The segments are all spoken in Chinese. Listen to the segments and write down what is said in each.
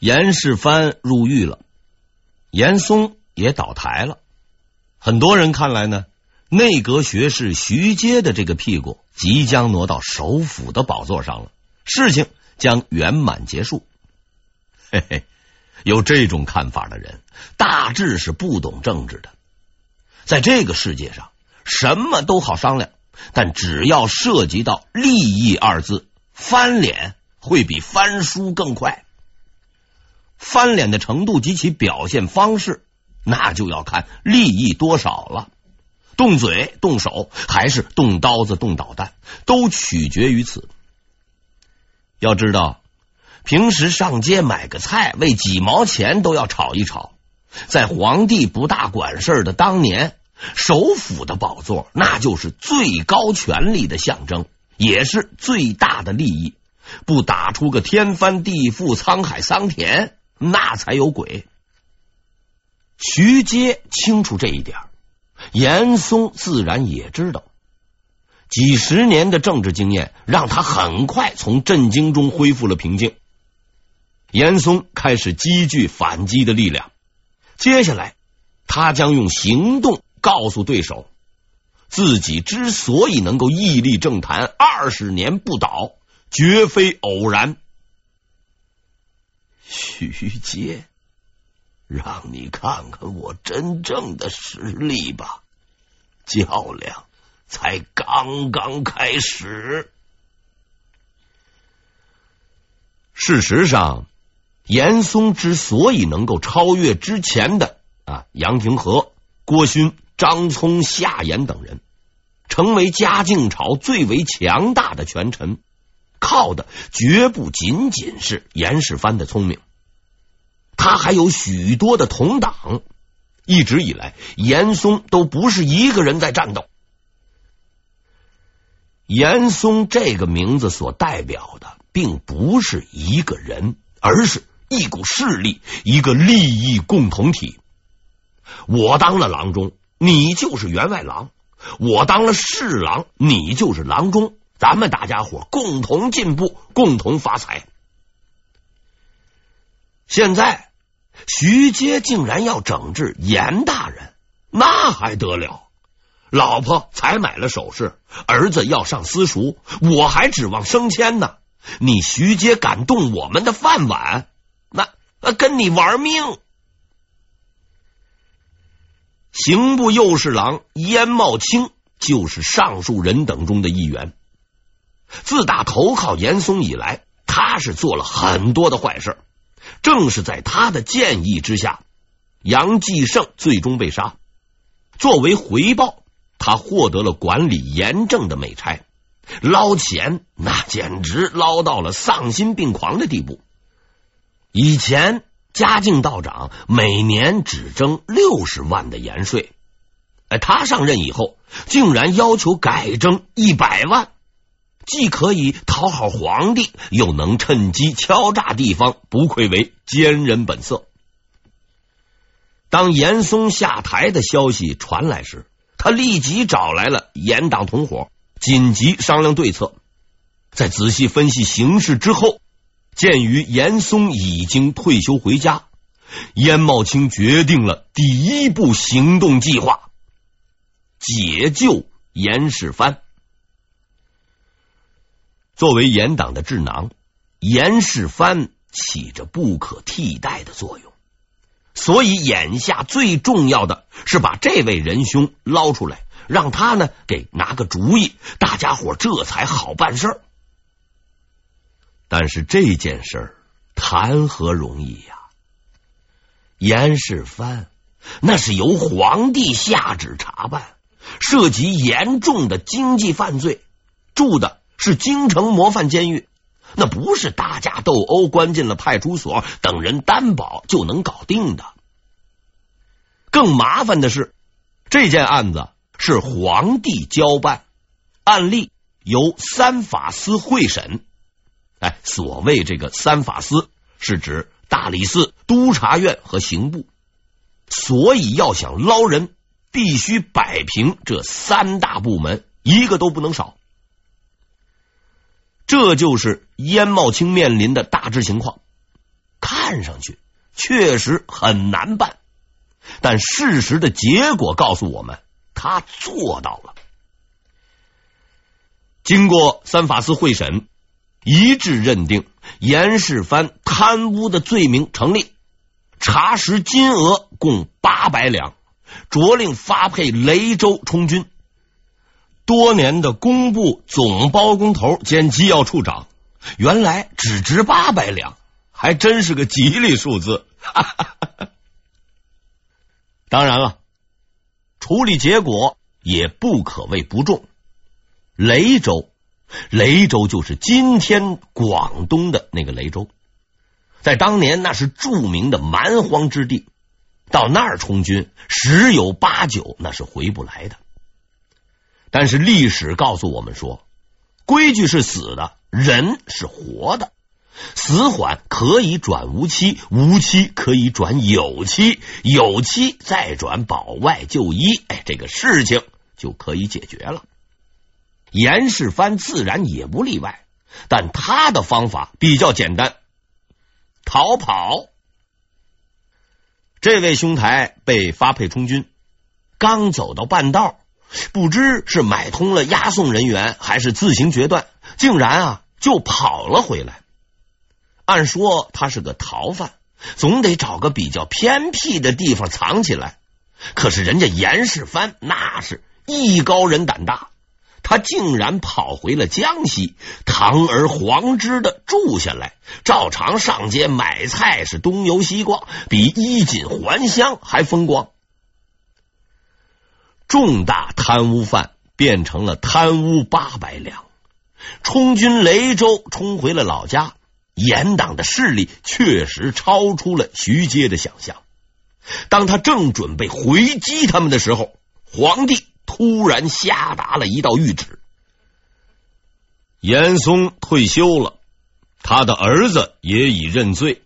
严世蕃入狱了，严嵩也倒台了。很多人看来呢，内阁学士徐阶的这个屁股即将挪到首辅的宝座上了，事情将圆满结束。嘿嘿，有这种看法的人，大致是不懂政治的。在这个世界上，什么都好商量，但只要涉及到利益二字，翻脸会比翻书更快。翻脸的程度及其表现方式，那就要看利益多少了。动嘴、动手，还是动刀子、动导弹，都取决于此。要知道，平时上街买个菜，为几毛钱都要吵一吵。在皇帝不大管事的当年，首府的宝座，那就是最高权力的象征，也是最大的利益。不打出个天翻地覆、沧海桑田。那才有鬼。徐阶清楚这一点，严嵩自然也知道。几十年的政治经验让他很快从震惊中恢复了平静。严嵩开始积聚反击的力量。接下来，他将用行动告诉对手，自己之所以能够屹立政坛二十年不倒，绝非偶然。徐阶，让你看看我真正的实力吧！较量才刚刚开始。事实上，严嵩之所以能够超越之前的啊杨廷和、郭勋、张聪、夏言等人，成为嘉靖朝最为强大的权臣。靠的绝不仅仅是严世蕃的聪明，他还有许多的同党。一直以来，严嵩都不是一个人在战斗。严嵩这个名字所代表的，并不是一个人，而是一股势力，一个利益共同体。我当了郎中，你就是员外郎；我当了侍郎，你就是郎中。咱们大家伙共同进步，共同发财。现在徐阶竟然要整治严大人，那还得了？老婆才买了首饰，儿子要上私塾，我还指望升迁呢。你徐阶敢动我们的饭碗，那跟你玩命！刑部右侍郎鄢懋卿就是上述人等中的一员。自打投靠严嵩以来，他是做了很多的坏事。正是在他的建议之下，杨继盛最终被杀。作为回报，他获得了管理严政的美差，捞钱那简直捞到了丧心病狂的地步。以前嘉靖道长每年只征六十万的盐税，哎，他上任以后，竟然要求改征一百万。既可以讨好皇帝，又能趁机敲诈地方，不愧为奸人本色。当严嵩下台的消息传来时，他立即找来了严党同伙，紧急商量对策。在仔细分析形势之后，鉴于严嵩已经退休回家，鄢懋卿决定了第一步行动计划：解救严世蕃。作为严党的智囊，严世蕃起着不可替代的作用，所以眼下最重要的是把这位仁兄捞出来，让他呢给拿个主意，大家伙这才好办事儿。但是这件事儿谈何容易呀！严世蕃那是由皇帝下旨查办，涉及严重的经济犯罪，住的。是京城模范监狱，那不是打架斗殴关进了派出所等人担保就能搞定的。更麻烦的是，这件案子是皇帝交办，案例由三法司会审。哎，所谓这个三法司，是指大理寺、督察院和刑部。所以要想捞人，必须摆平这三大部门，一个都不能少。这就是鄢懋卿面临的大致情况。看上去确实很难办，但事实的结果告诉我们，他做到了。经过三法司会审，一致认定严世蕃贪污的罪名成立，查实金额共八百两，着令发配雷州充军。多年的工部总包工头兼机要处长，原来只值八百两，还真是个吉利数字。当然了，处理结果也不可谓不重。雷州，雷州就是今天广东的那个雷州，在当年那是著名的蛮荒之地，到那儿充军，十有八九那是回不来的。但是历史告诉我们说，规矩是死的，人是活的。死缓可以转无期，无期可以转有期，有期再转保外就医，哎，这个事情就可以解决了。严世蕃自然也不例外，但他的方法比较简单，逃跑。这位兄台被发配充军，刚走到半道。不知是买通了押送人员，还是自行决断，竟然啊就跑了回来。按说他是个逃犯，总得找个比较偏僻的地方藏起来。可是人家严世蕃那是艺高人胆大，他竟然跑回了江西，堂而皇之的住下来，照常上街买菜，是东游西逛，比衣锦还乡还风光。重大贪污犯变成了贪污八百两，充军雷州，冲回了老家。严党的势力确实超出了徐阶的想象。当他正准备回击他们的时候，皇帝突然下达了一道谕旨：严嵩退休了，他的儿子也已认罪。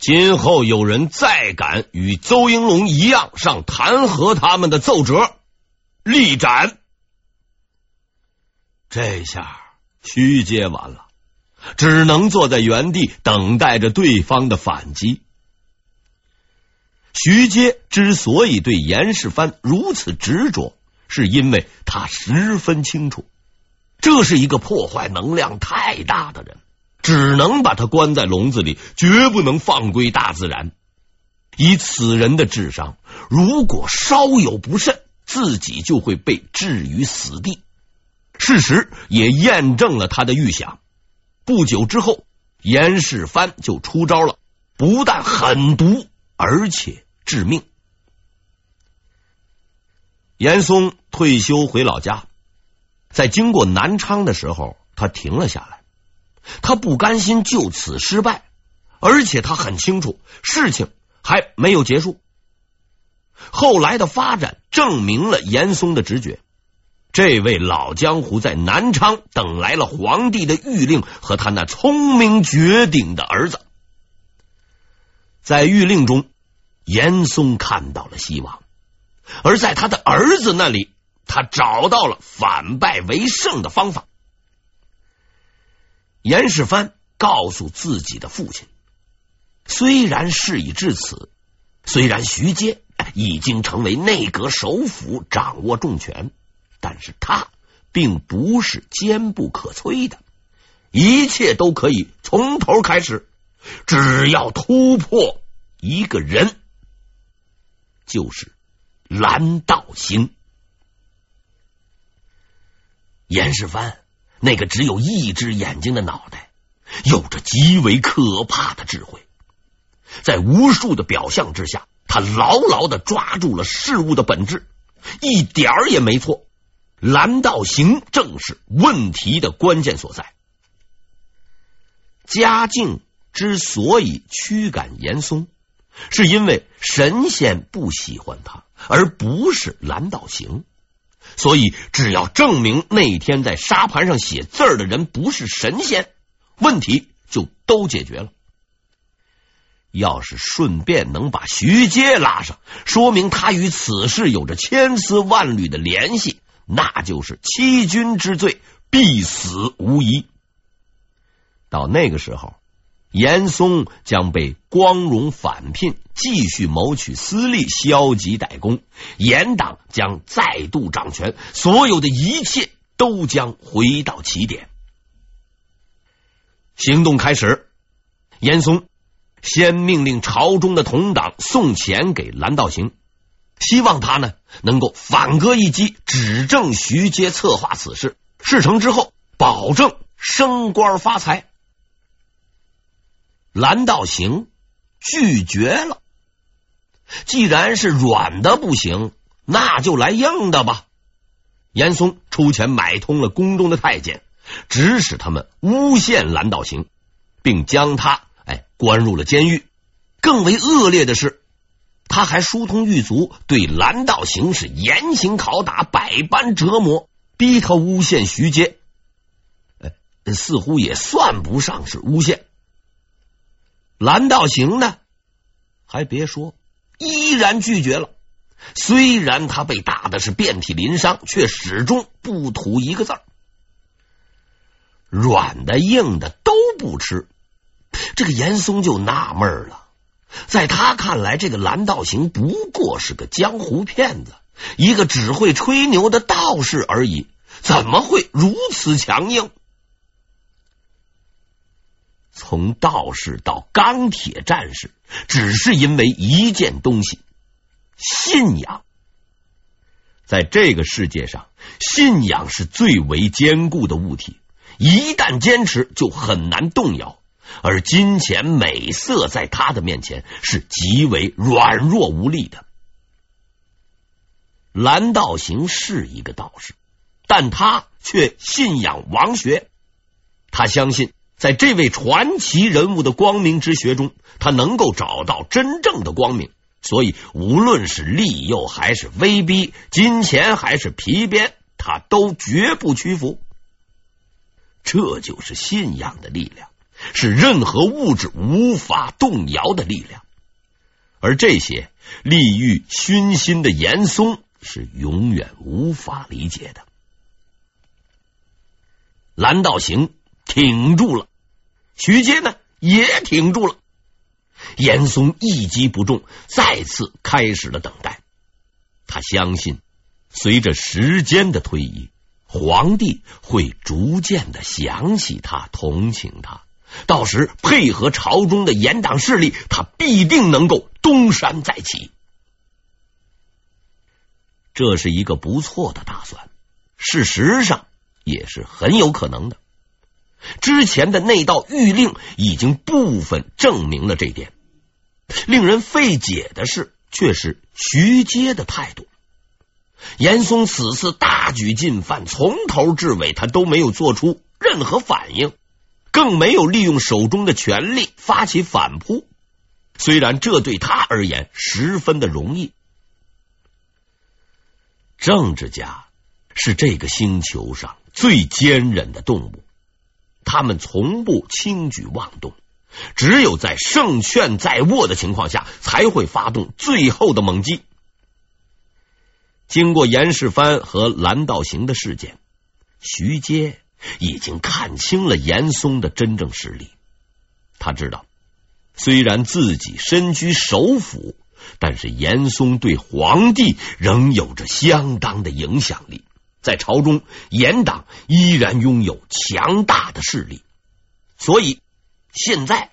今后有人再敢与邹应龙一样上弹劾他们的奏折，立斩。这下徐阶完了，只能坐在原地等待着对方的反击。徐阶之所以对严世蕃如此执着，是因为他十分清楚，这是一个破坏能量太大的人。只能把他关在笼子里，绝不能放归大自然。以此人的智商，如果稍有不慎，自己就会被置于死地。事实也验证了他的预想。不久之后，严世蕃就出招了，不但狠毒，而且致命。严嵩退休回老家，在经过南昌的时候，他停了下来。他不甘心就此失败，而且他很清楚事情还没有结束。后来的发展证明了严嵩的直觉。这位老江湖在南昌等来了皇帝的諭令和他那聪明绝顶的儿子。在諭令中，严嵩看到了希望；而在他的儿子那里，他找到了反败为胜的方法。严世蕃告诉自己的父亲，虽然事已至此，虽然徐阶已经成为内阁首辅，掌握重权，但是他并不是坚不可摧的，一切都可以从头开始，只要突破一个人，就是蓝道行。严世蕃。那个只有一只眼睛的脑袋，有着极为可怕的智慧。在无数的表象之下，他牢牢的抓住了事物的本质，一点儿也没错。蓝道行正是问题的关键所在。嘉靖之所以驱赶严嵩，是因为神仙不喜欢他，而不是蓝道行。所以，只要证明那天在沙盘上写字的人不是神仙，问题就都解决了。要是顺便能把徐阶拉上，说明他与此事有着千丝万缕的联系，那就是欺君之罪，必死无疑。到那个时候，严嵩将被光荣返聘，继续谋取私利，消极怠工。严党将再度掌权，所有的一切都将回到起点。行动开始，严嵩先命令朝中的同党送钱给蓝道行，希望他呢能够反戈一击，指证徐阶策划此事。事成之后，保证升官发财。蓝道行拒绝了。既然是软的不行，那就来硬的吧。严嵩出钱买通了宫中的太监，指使他们诬陷蓝道行，并将他哎关入了监狱。更为恶劣的是，他还疏通狱卒，对蓝道行是严刑拷打，百般折磨，逼他诬陷徐阶。哎，似乎也算不上是诬陷。蓝道行呢？还别说，依然拒绝了。虽然他被打的是遍体鳞伤，却始终不吐一个字儿。软的硬的都不吃，这个严嵩就纳闷了。在他看来，这个蓝道行不过是个江湖骗子，一个只会吹牛的道士而已，怎么会如此强硬？从道士到钢铁战士，只是因为一件东西——信仰。在这个世界上，信仰是最为坚固的物体，一旦坚持，就很难动摇。而金钱、美色在他的面前是极为软弱无力的。蓝道行是一个道士，但他却信仰王学，他相信。在这位传奇人物的光明之学中，他能够找到真正的光明。所以，无论是利诱还是威逼，金钱还是皮鞭，他都绝不屈服。这就是信仰的力量，是任何物质无法动摇的力量。而这些利欲熏心的严嵩是永远无法理解的。蓝道行。挺住了，徐阶呢也挺住了。严嵩一击不中，再次开始了等待。他相信，随着时间的推移，皇帝会逐渐的想起他，同情他。到时配合朝中的严党势力，他必定能够东山再起。这是一个不错的打算，事实上也是很有可能的。之前的那道谕令已经部分证明了这点。令人费解的是，却是徐阶的态度。严嵩此次大举进犯，从头至尾他都没有做出任何反应，更没有利用手中的权力发起反扑。虽然这对他而言十分的容易，政治家是这个星球上最坚韧的动物。他们从不轻举妄动，只有在胜券在握的情况下，才会发动最后的猛击。经过严世蕃和蓝道行的事件，徐阶已经看清了严嵩的真正实力。他知道，虽然自己身居首辅，但是严嵩对皇帝仍有着相当的影响力。在朝中，严党依然拥有强大的势力，所以现在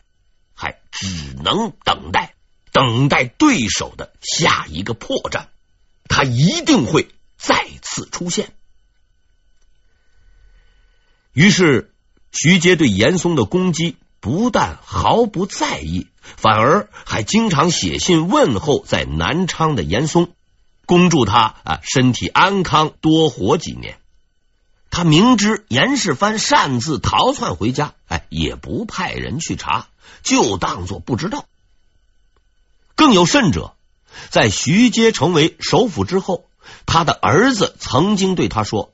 还只能等待，等待对手的下一个破绽。他一定会再次出现。于是，徐阶对严嵩的攻击不但毫不在意，反而还经常写信问候在南昌的严嵩。恭祝他啊身体安康，多活几年。他明知严世蕃擅自逃窜回家，哎，也不派人去查，就当做不知道。更有甚者，在徐阶成为首辅之后，他的儿子曾经对他说：“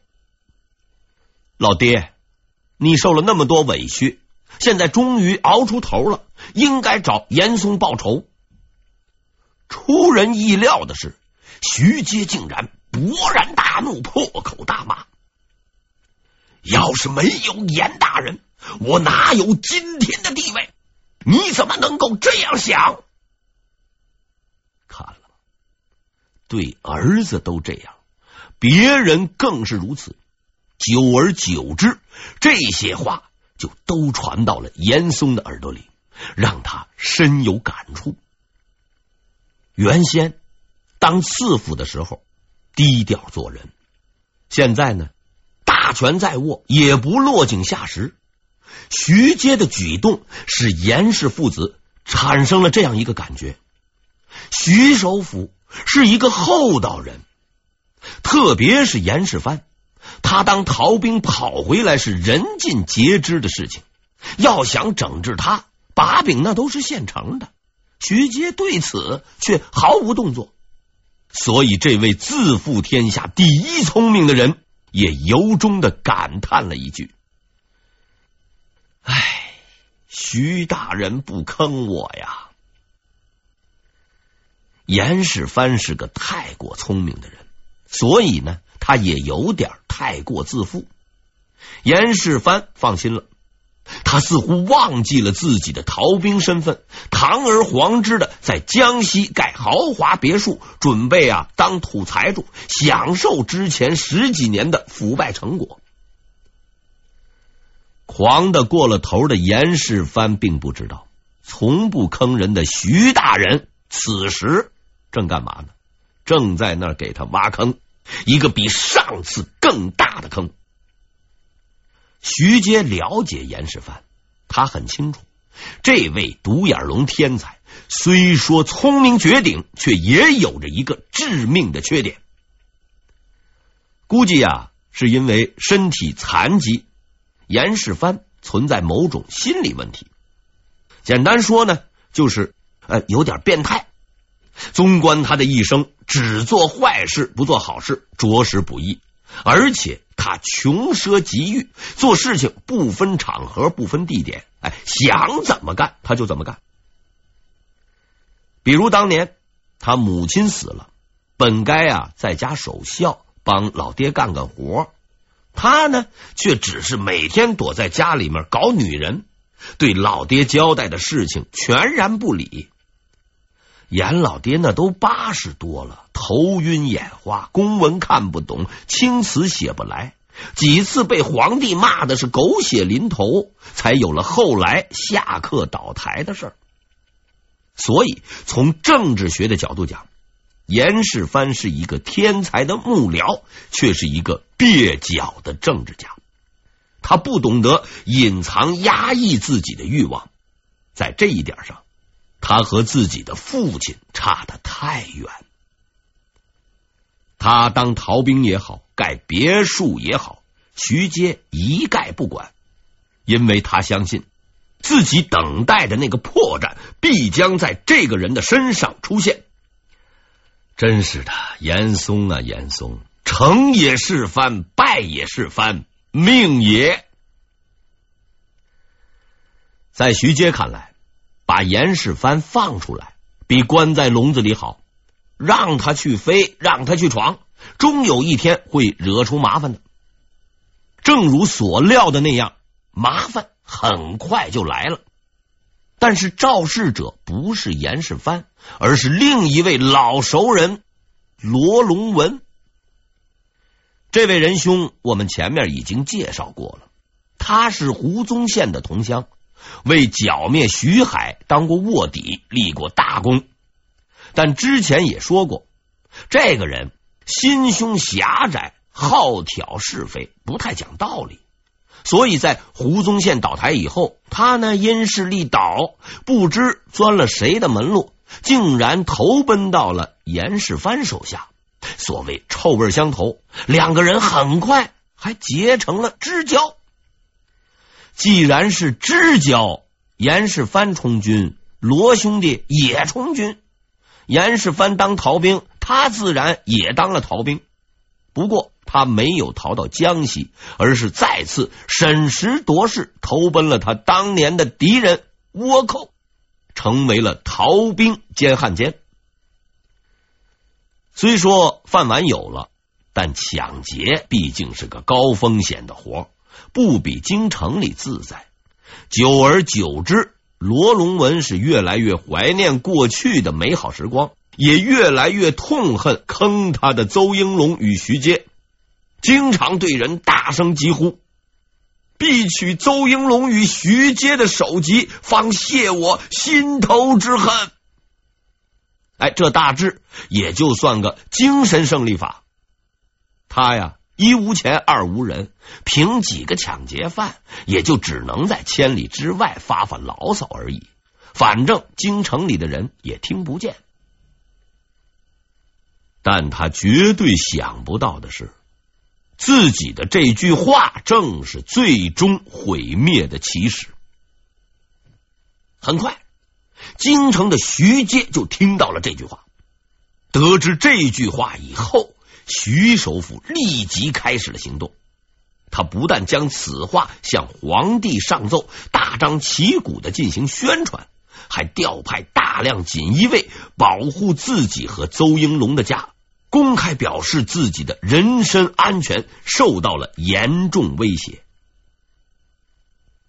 老爹，你受了那么多委屈，现在终于熬出头了，应该找严嵩报仇。”出人意料的是。徐阶竟然勃然大怒，破口大骂：“要是没有严大人，我哪有今天的地位？你怎么能够这样想？看了，对儿子都这样，别人更是如此。久而久之，这些话就都传到了严嵩的耳朵里，让他深有感触。原先当刺府的时候，低调做人；现在呢，大权在握，也不落井下石。徐阶的举动使严氏父子产生了这样一个感觉：徐首府是一个厚道人，特别是严世蕃。他当逃兵跑回来是人尽皆知的事情，要想整治他，把柄那都是现成的。徐阶对此却毫无动作，所以这位自负天下第一聪明的人也由衷的感叹了一句：“唉，徐大人不坑我呀。”严世蕃是个太过聪明的人，所以呢。他也有点太过自负，严世蕃放心了。他似乎忘记了自己的逃兵身份，堂而皇之的在江西盖豪华别墅，准备啊当土财主，享受之前十几年的腐败成果。狂的过了头的严世蕃并不知道，从不坑人的徐大人此时正干嘛呢？正在那儿给他挖坑。一个比上次更大的坑。徐阶了解严世蕃，他很清楚，这位独眼龙天才虽说聪明绝顶，却也有着一个致命的缺点。估计啊，是因为身体残疾，严世蕃存在某种心理问题。简单说呢，就是呃有点变态。纵观他的一生，只做坏事不做好事，着实不易。而且他穷奢极欲，做事情不分场合、不分地点，哎，想怎么干他就怎么干。比如当年他母亲死了，本该啊在家守孝，帮老爹干干活，他呢却只是每天躲在家里面搞女人，对老爹交代的事情全然不理。严老爹那都八十多了，头晕眼花，公文看不懂，青词写不来，几次被皇帝骂的是狗血淋头，才有了后来下课倒台的事儿。所以，从政治学的角度讲，严世蕃是一个天才的幕僚，却是一个蹩脚的政治家。他不懂得隐藏、压抑自己的欲望，在这一点上。他和自己的父亲差得太远。他当逃兵也好，盖别墅也好，徐阶一概不管，因为他相信自己等待的那个破绽必将在这个人的身上出现。真是的，严嵩啊，严嵩，成也是蕃，败也是蕃，命也。在徐阶看来。把严世蕃放出来，比关在笼子里好。让他去飞，让他去闯，终有一天会惹出麻烦的。正如所料的那样，麻烦很快就来了。但是肇事者不是严世蕃，而是另一位老熟人罗龙文。这位仁兄，我们前面已经介绍过了，他是胡宗宪的同乡。为剿灭徐海当过卧底，立过大功。但之前也说过，这个人心胸狭窄，好挑是非，不太讲道理。所以在胡宗宪倒台以后，他呢因势利导，不知钻了谁的门路，竟然投奔到了严世蕃手下。所谓臭味相投，两个人很快还结成了知交。既然是知交，严世蕃充军，罗兄弟也充军。严世蕃当逃兵，他自然也当了逃兵。不过他没有逃到江西，而是再次审时度势，投奔了他当年的敌人倭寇，成为了逃兵兼汉奸。虽说饭碗有了，但抢劫毕竟是个高风险的活。不比京城里自在，久而久之，罗龙文是越来越怀念过去的美好时光，也越来越痛恨坑他的邹应龙与徐阶，经常对人大声疾呼：“必取邹应龙与徐阶的首级，方泄我心头之恨。”哎，这大致也就算个精神胜利法。他呀，一无钱，二无人，凭几个抢劫犯，也就只能在千里之外发发牢骚而已。反正京城里的人也听不见。但他绝对想不到的是，自己的这句话正是最终毁灭的起始。很快。京城的徐阶就听到了这句话，得知这句话以后，徐首府立即开始了行动。他不但将此话向皇帝上奏，大张旗鼓的进行宣传，还调派大量锦衣卫保护自己和邹应龙的家，公开表示自己的人身安全受到了严重威胁。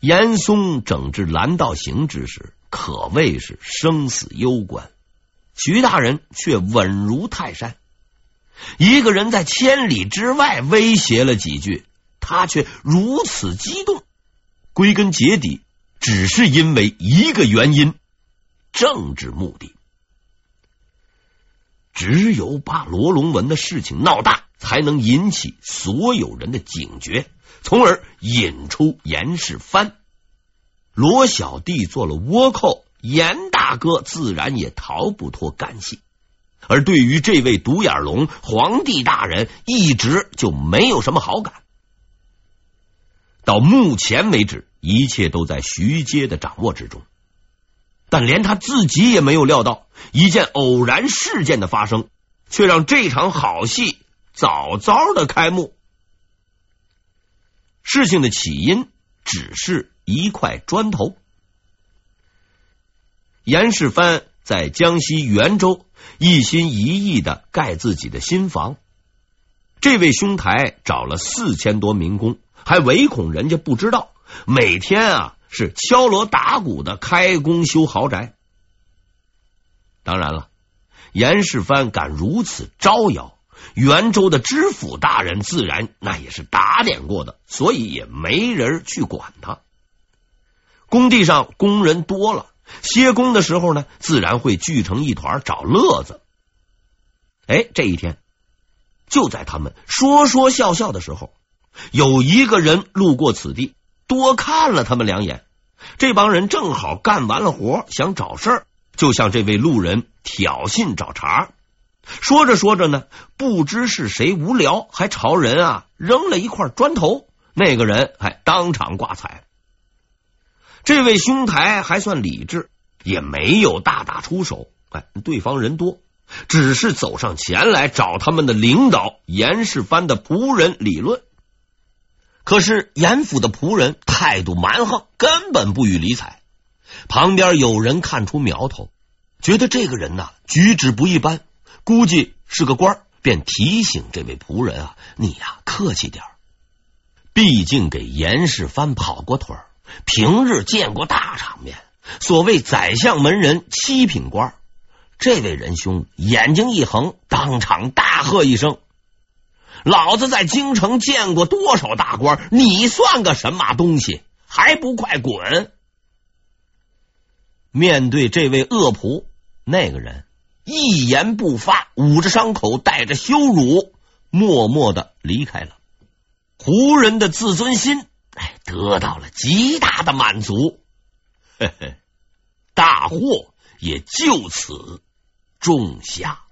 严嵩整治蓝道行之时，可谓是生死攸关，徐大人却稳如泰山。一个人在千里之外威胁了几句，他却如此激动。归根结底，只是因为一个原因：政治目的。只有把罗龙文的事情闹大，才能引起所有人的警觉，从而引出严世蕃。罗小弟做了倭寇，严大哥自然也逃不脱干系。而对于这位独眼龙，皇帝大人一直就没有什么好感。到目前为止，一切都在徐阶的掌握之中，但连他自己也没有料到，一件偶然事件的发生，却让这场好戏早早的开幕。事情的起因只是。一块砖头。严世蕃在江西袁州一心一意的盖自己的新房，这位兄台找了四千多民工，还唯恐人家不知道，每天啊是敲锣打鼓的开工修豪宅。当然了，严世蕃敢如此招摇，袁州的知府大人自然那也是打点过的，所以也没人去管他。工地上工人多了，歇工的时候呢，自然会聚成一团找乐子。哎，这一天，就在他们说说笑笑的时候，有一个人路过此地，多看了他们两眼。这帮人正好干完了活，想找事儿，就向这位路人挑衅找茬。说着说着呢，不知是谁无聊，还朝人啊扔了一块砖头。那个人还当场挂彩。这位兄台还算理智，也没有大打出手。哎，对方人多，只是走上前来找他们的领导严世蕃的仆人理论。可是严府的仆人态度蛮横，根本不予理睬。旁边有人看出苗头，觉得这个人呐举止不一般，估计是个官，便提醒这位仆人啊：“你呀客气点，毕竟给严世蕃跑过腿儿。”平日见过大场面，所谓宰相门人七品官，这位仁兄眼睛一横，当场大喝一声：“老子在京城见过多少大官，你算个什么东西？还不快滚！”面对这位恶仆，那个人一言不发，捂着伤口，带着羞辱，默默的离开了。胡人的自尊心。哎，得到了极大的满足，嘿嘿，大祸也就此种下。